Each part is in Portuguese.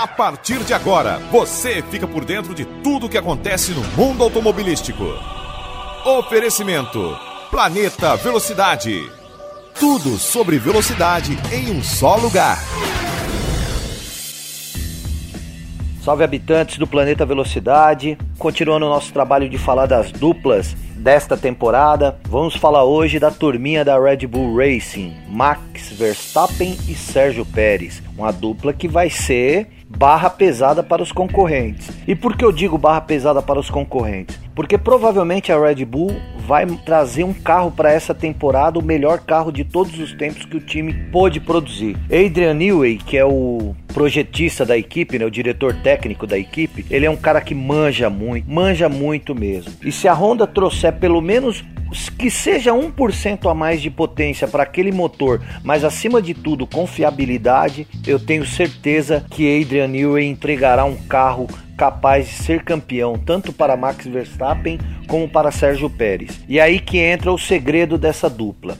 A partir de agora, você fica por dentro de tudo o que acontece no mundo automobilístico. Oferecimento: Planeta Velocidade. Tudo sobre velocidade em um só lugar. Salve habitantes do planeta Velocidade. Continuando o nosso trabalho de falar das duplas desta temporada, vamos falar hoje da turminha da Red Bull Racing, Max Verstappen e Sérgio Pérez, uma dupla que vai ser barra pesada para os concorrentes. E por que eu digo barra pesada para os concorrentes? Porque provavelmente a Red Bull vai trazer um carro para essa temporada, o melhor carro de todos os tempos que o time pôde produzir. Adrian Newey, que é o projetista da equipe, né, o diretor técnico da equipe, ele é um cara que manja muito, manja muito mesmo. E se a Honda trouxer pelo menos que seja 1% a mais de potência para aquele motor, mas acima de tudo confiabilidade, eu tenho certeza que Adrian Newey entregará um carro capaz de ser campeão tanto para Max Verstappen como para Sérgio Pérez. E aí que entra o segredo dessa dupla.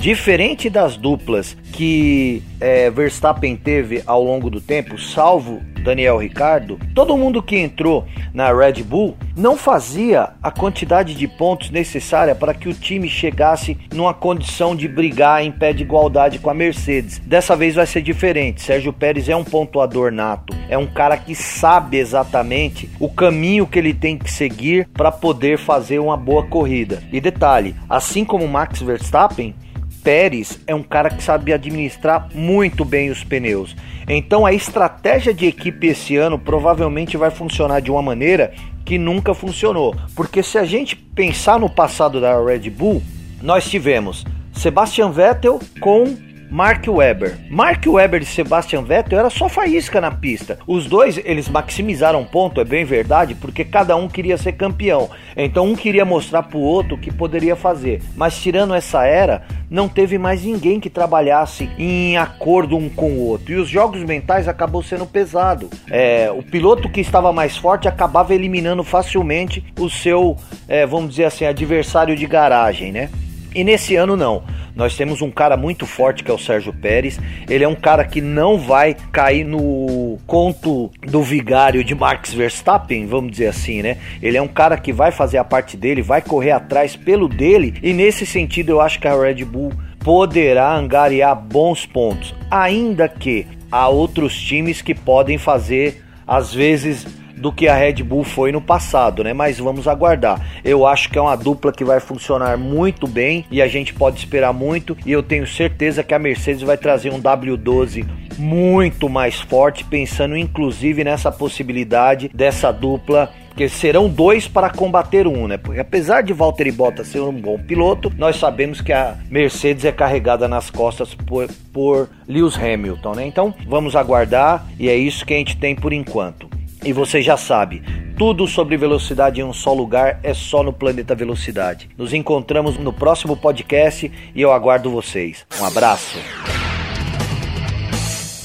Diferente das duplas que é, Verstappen teve ao longo do tempo, salvo Daniel Ricardo, todo mundo que entrou na Red Bull não fazia a quantidade de pontos necessária para que o time chegasse numa condição de brigar em pé de igualdade com a Mercedes. Dessa vez vai ser diferente. Sérgio Pérez é um pontuador nato, é um cara que sabe exatamente o caminho que ele tem que seguir para poder fazer uma boa corrida. E detalhe, assim como Max Verstappen, Pérez é um cara que sabe administrar muito bem os pneus. Então a estratégia de equipe esse ano provavelmente vai funcionar de uma maneira que nunca funcionou. Porque se a gente pensar no passado da Red Bull, nós tivemos Sebastian Vettel com Mark Webber. Mark Webber e Sebastian Vettel era só faísca na pista. Os dois, eles maximizaram ponto, é bem verdade, porque cada um queria ser campeão. Então um queria mostrar pro outro o que poderia fazer. Mas tirando essa era, não teve mais ninguém que trabalhasse em acordo um com o outro. E os jogos mentais acabou sendo pesado. É, o piloto que estava mais forte acabava eliminando facilmente o seu, é, vamos dizer assim, adversário de garagem, né? E nesse ano não. Nós temos um cara muito forte que é o Sérgio Pérez. Ele é um cara que não vai cair no conto do vigário de Max Verstappen, vamos dizer assim, né? Ele é um cara que vai fazer a parte dele, vai correr atrás pelo dele. E nesse sentido eu acho que a Red Bull poderá angariar bons pontos, ainda que há outros times que podem fazer às vezes do que a Red Bull foi no passado, né? Mas vamos aguardar. Eu acho que é uma dupla que vai funcionar muito bem e a gente pode esperar muito. E eu tenho certeza que a Mercedes vai trazer um W12 muito mais forte, pensando inclusive nessa possibilidade dessa dupla que serão dois para combater um, né? Porque apesar de Valtteri Bottas ser um bom piloto, nós sabemos que a Mercedes é carregada nas costas por, por Lewis Hamilton, né? Então vamos aguardar e é isso que a gente tem por enquanto. E você já sabe, tudo sobre velocidade em um só lugar é só no Planeta Velocidade. Nos encontramos no próximo podcast e eu aguardo vocês. Um abraço.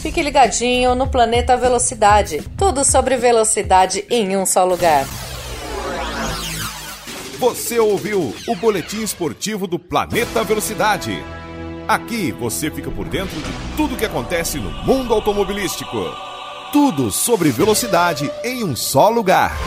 Fique ligadinho no Planeta Velocidade. Tudo sobre velocidade em um só lugar. Você ouviu o boletim esportivo do Planeta Velocidade. Aqui você fica por dentro de tudo que acontece no mundo automobilístico. Tudo sobre velocidade em um só lugar.